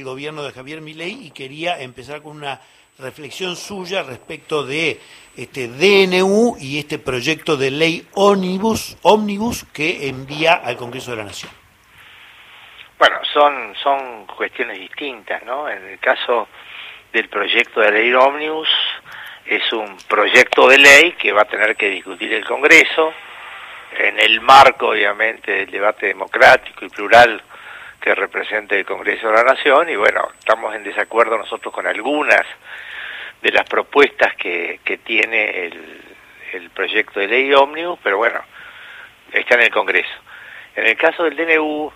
el gobierno de Javier Milei y quería empezar con una reflexión suya respecto de este DNU y este proyecto de ley ómnibus, ómnibus que envía al Congreso de la Nación. Bueno, son, son cuestiones distintas, ¿no? En el caso del proyecto de ley ómnibus, es un proyecto de ley que va a tener que discutir el Congreso en el marco, obviamente, del debate democrático y plural que representa el Congreso de la Nación y bueno, estamos en desacuerdo nosotros con algunas de las propuestas que, que tiene el, el proyecto de ley ómnibus, pero bueno, está en el Congreso. En el caso del DNU,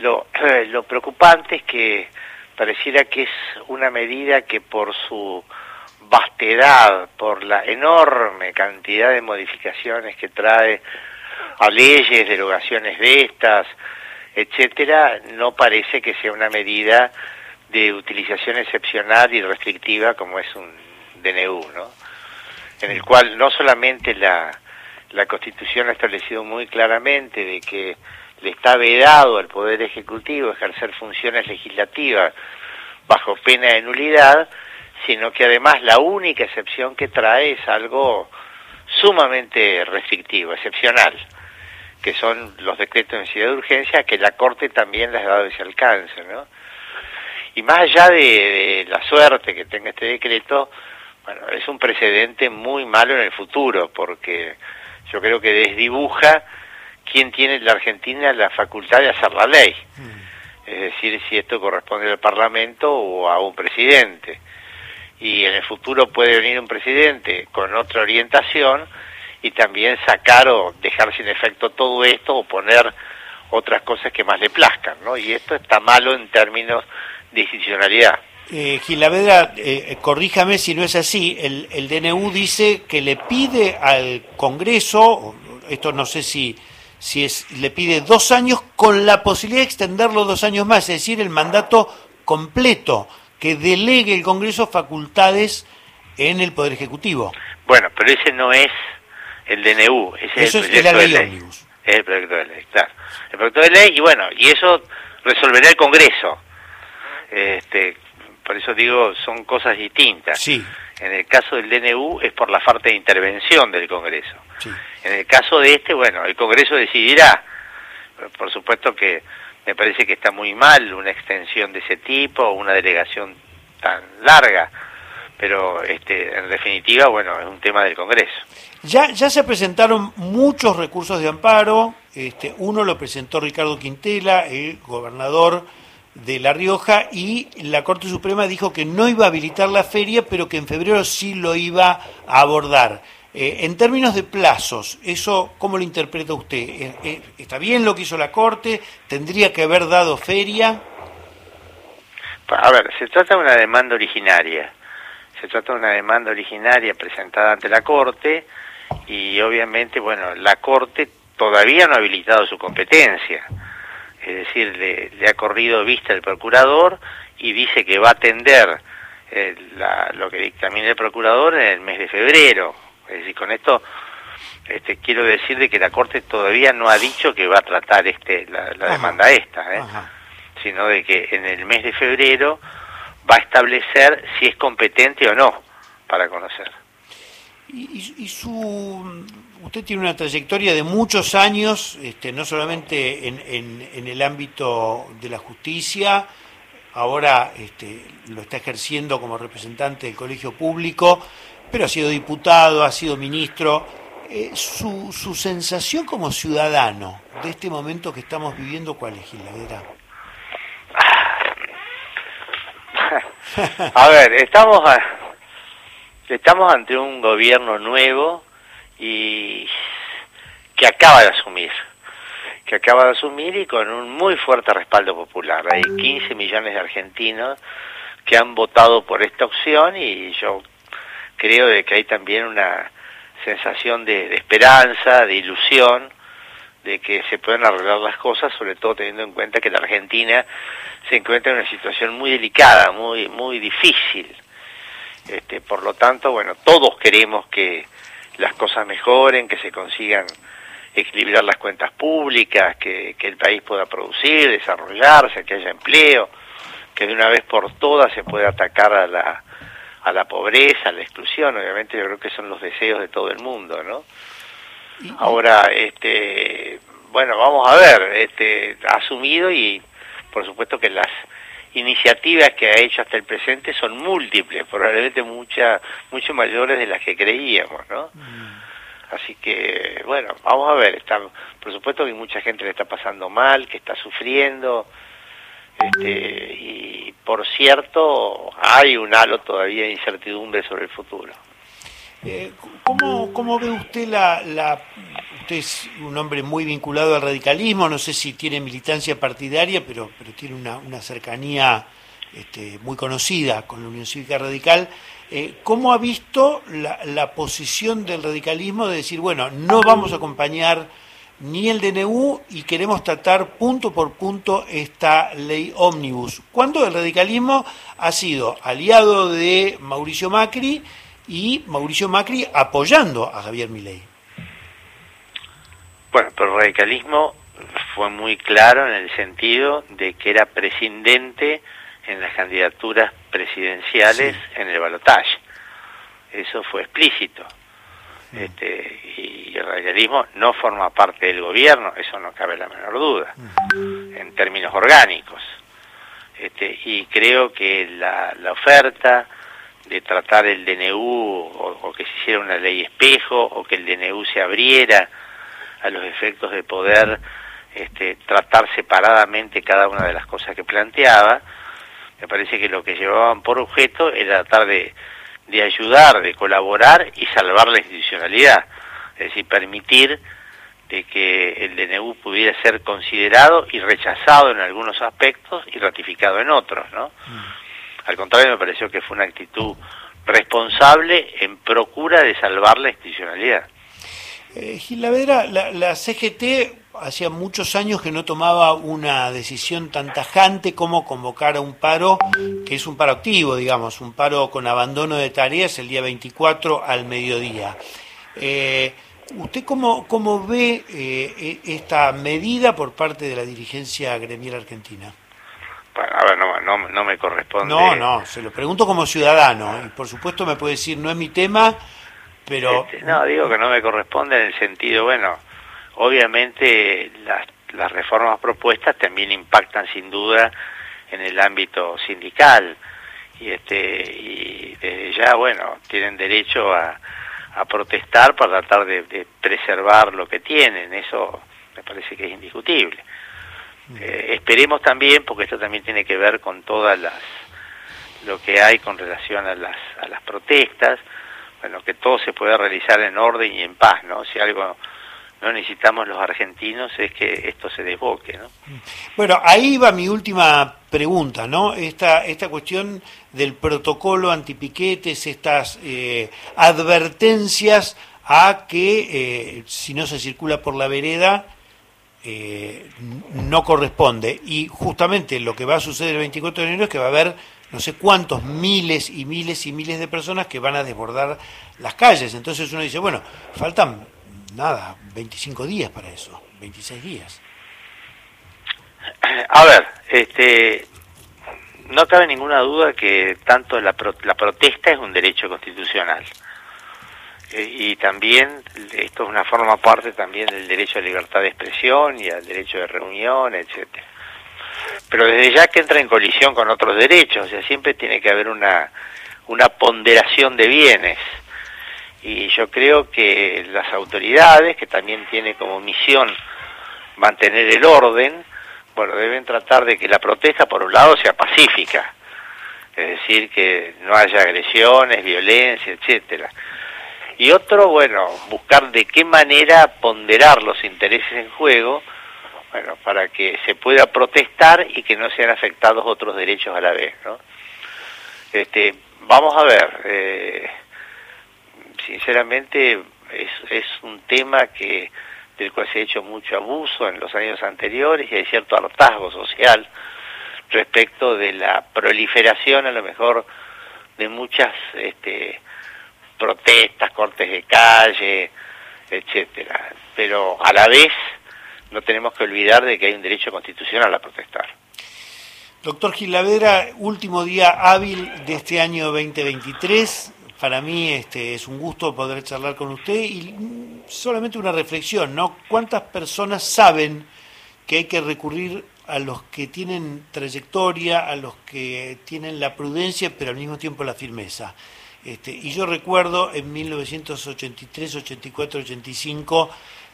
lo, lo preocupante es que pareciera que es una medida que por su vastedad, por la enorme cantidad de modificaciones que trae a leyes, derogaciones de estas, etcétera, no parece que sea una medida de utilización excepcional y restrictiva como es un DNU, ¿no? En el cual no solamente la, la Constitución ha establecido muy claramente de que le está vedado al Poder Ejecutivo ejercer funciones legislativas bajo pena de nulidad, sino que además la única excepción que trae es algo sumamente restrictivo, excepcional que son los decretos de necesidad de urgencia, que la Corte también les ha dado ese alcance, ¿no? Y más allá de, la suerte que tenga este decreto, bueno, es un precedente muy malo en el futuro, porque yo creo que desdibuja quién tiene en la Argentina la facultad de hacer la ley. Mm. Es decir, si esto corresponde al Parlamento o a un presidente. Y en el futuro puede venir un presidente con otra orientación y también sacar o dejar sin efecto todo esto o poner otras cosas que más le plazcan, ¿no? Y esto está malo en términos de institucionalidad. Eh, Gilavedra, eh, corríjame si no es así, el, el DNU dice que le pide al Congreso, esto no sé si, si es, le pide dos años con la posibilidad de extenderlo dos años más, es decir, el mandato completo, que delegue el Congreso facultades en el Poder Ejecutivo. Bueno, pero ese no es el DNU, ese es el proyecto de ley. Es el proyecto de ley, claro. El proyecto de ley, y bueno, y eso resolverá el Congreso. Este, por eso digo, son cosas distintas. Sí. En el caso del DNU es por la falta de intervención del Congreso. En el caso de este, bueno, el Congreso decidirá. Por supuesto que me parece que está muy mal una extensión de ese tipo, una delegación tan larga, pero este, en definitiva, bueno, es un tema del Congreso. Ya, ya se presentaron muchos recursos de amparo, este, uno lo presentó Ricardo Quintela, el gobernador de La Rioja, y la Corte Suprema dijo que no iba a habilitar la feria, pero que en febrero sí lo iba a abordar. Eh, en términos de plazos, ¿eso cómo lo interpreta usted? Eh, eh, ¿Está bien lo que hizo la Corte? ¿Tendría que haber dado feria? A ver, se trata de una demanda originaria. Se trata de una demanda originaria presentada ante la Corte y obviamente, bueno, la Corte todavía no ha habilitado su competencia, es decir, le, ha corrido vista el procurador y dice que va a atender eh, lo que dictamina el procurador en el mes de febrero. Es decir, con esto este, quiero decir de que la Corte todavía no ha dicho que va a tratar este la, demanda esta, ¿eh? sino de que en el mes de febrero va a establecer si es competente o no para conocer. Y, su, usted tiene una trayectoria de muchos años, este, no solamente en, el ámbito de la justicia, ahora este, lo está ejerciendo como representante del colegio público, pero ha sido diputado, ha sido ministro. Eh, su, sensación como ciudadano de este momento que estamos viviendo, ¿cuál es, Giladera? A ver, estamos... A estamos ante un gobierno nuevo y que acaba de asumir, que acaba de asumir y con un muy fuerte respaldo popular. Hay 15 millones de argentinos que han votado por esta opción y yo creo de que hay también una sensación de, esperanza, de ilusión, de que se pueden arreglar las cosas, sobre todo teniendo en cuenta que la Argentina se encuentra en una situación muy delicada, muy muy difícil este, por lo tanto, bueno, todos queremos que las cosas mejoren, que se consigan equilibrar las cuentas públicas, que, el país pueda producir, desarrollarse, que haya empleo. que de una vez por todas se pueda atacar a la, a la pobreza, a la exclusión, obviamente yo creo que son los deseos de todo el mundo, ¿no? Ahora, este, bueno, vamos a ver, este, ha asumido y por supuesto que las iniciativas que ha hecho hasta el presente son múltiples, probablemente muchas, mucho mayores de las que creíamos, ¿no? Mm. Así que, bueno, vamos a ver, está, por supuesto que mucha gente le está pasando mal, que está sufriendo, este, y por cierto, hay un halo todavía de incertidumbre sobre el futuro. Eh, ¿cómo, ¿Cómo ve usted la, la usted es un hombre muy vinculado al radicalismo, no sé si tiene militancia partidaria, pero, pero tiene una, una cercanía este, muy conocida con la Unión Cívica Radical. Eh, ¿Cómo ha visto la, la, posición del radicalismo de decir, bueno, no vamos a acompañar ni el DNU y queremos tratar punto por punto esta ley ómnibus? Cuando el radicalismo ha sido aliado de Mauricio Macri y Mauricio Macri apoyando a Javier Milei. Bueno, pero el radicalismo fue muy claro en el sentido de que era prescindente en las candidaturas presidenciales en el balotaje. Eso fue explícito. Este, y el radicalismo no forma parte del gobierno, eso no cabe la menor duda, en términos orgánicos. Este, y creo que la, la oferta de tratar el DNU o, o, que se hiciera una ley espejo o que el DNU se abriera a los efectos de poder este, tratar separadamente cada una de las cosas que planteaba. Me parece que lo que llevaban por objeto era tratar de, de ayudar, de colaborar y salvar la institucionalidad, es decir, permitir de que el DNU pudiera ser considerado y rechazado en algunos aspectos y ratificado en otros, ¿no? Mm. Al contrario, me pareció que fue una actitud responsable en procura de salvar la institucionalidad. Eh, Gil Lavedra, la, CGT hacía muchos años que no tomaba una decisión tan tajante como convocar a un paro, que es un paro activo, digamos, un paro con abandono de tareas el día 24 al mediodía. Eh, ¿Usted cómo, cómo ve eh, e, esta medida por parte de la dirigencia gremial argentina? Bueno, a ver, no, no, no me corresponde. No, no, se lo pregunto como ciudadano. Y por supuesto me puede decir, no es mi tema, pero... Este, no, digo que no me corresponde en el sentido, bueno, obviamente las, las reformas propuestas también impactan sin duda en el ámbito sindical y este y desde ya bueno tienen derecho a, a protestar para tratar de, de, preservar lo que tienen eso me parece que es indiscutible mm. eh, esperemos también porque esto también tiene que ver con todas las lo que hay con relación a las a las protestas bueno, que todo se pueda realizar en orden y en paz, ¿no? Si algo no necesitamos los argentinos es que esto se desboque, ¿no? Bueno, ahí va mi última pregunta, ¿no? Esta, esta cuestión del protocolo antipiquetes, estas eh, advertencias a que eh, si no se circula por la vereda eh, no corresponde. Y justamente lo que va a suceder el 24 de enero es que va a haber no sé cuántos miles y miles y miles de personas que van a desbordar las calles. Entonces uno dice, bueno, faltan nada, 25 días para eso, 26 días. A ver, este, no cabe ninguna duda que tanto la, la protesta es un derecho constitucional eh, y también esto es una forma parte también del derecho a libertad de expresión y al derecho de reunión, etcétera pero desde ya que entra en colisión con otros derechos, o sea, siempre tiene que haber una, una ponderación de bienes. Y yo creo que las autoridades, que también tienen como misión mantener el orden, bueno, deben tratar de que la protesta, por un lado, sea pacífica, es decir, que no haya agresiones, violencia, etcétera. Y otro, bueno, buscar de qué manera ponderar los intereses en juego, bueno, para que se pueda protestar y que no sean afectados otros derechos a la vez, ¿no? Este, vamos a ver, eh, sinceramente es, es un tema que del cual se ha hecho mucho abuso en los años anteriores y hay cierto hartazgo social respecto de la proliferación a lo mejor de muchas este, protestas, cortes de calle, etcétera, pero a la vez no tenemos que olvidar de que hay un derecho constitucional a protestar. Doctor Gilavera, último día hábil de este año 2023. Para mí este, es un gusto poder charlar con usted y solamente una reflexión, ¿no? ¿Cuántas personas saben que hay que recurrir a los que tienen trayectoria, a los que tienen la prudencia, pero al mismo tiempo la firmeza? Este, y yo recuerdo en 1983, 84, 85,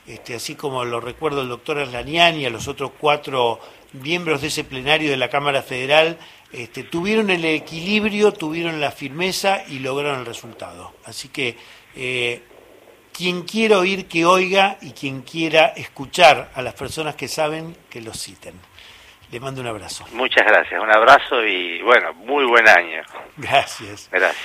este, así como lo recuerdo el doctor Arlanian y a los otros cuatro miembros de ese plenario de la Cámara Federal este, tuvieron el equilibrio, tuvieron la firmeza y lograron el resultado. Así que eh, quien quiera oír, que oiga y quien quiera escuchar a las personas que saben, que los citen. Le mando un abrazo. Muchas gracias, un abrazo y bueno, muy buen año. Gracias. Gracias.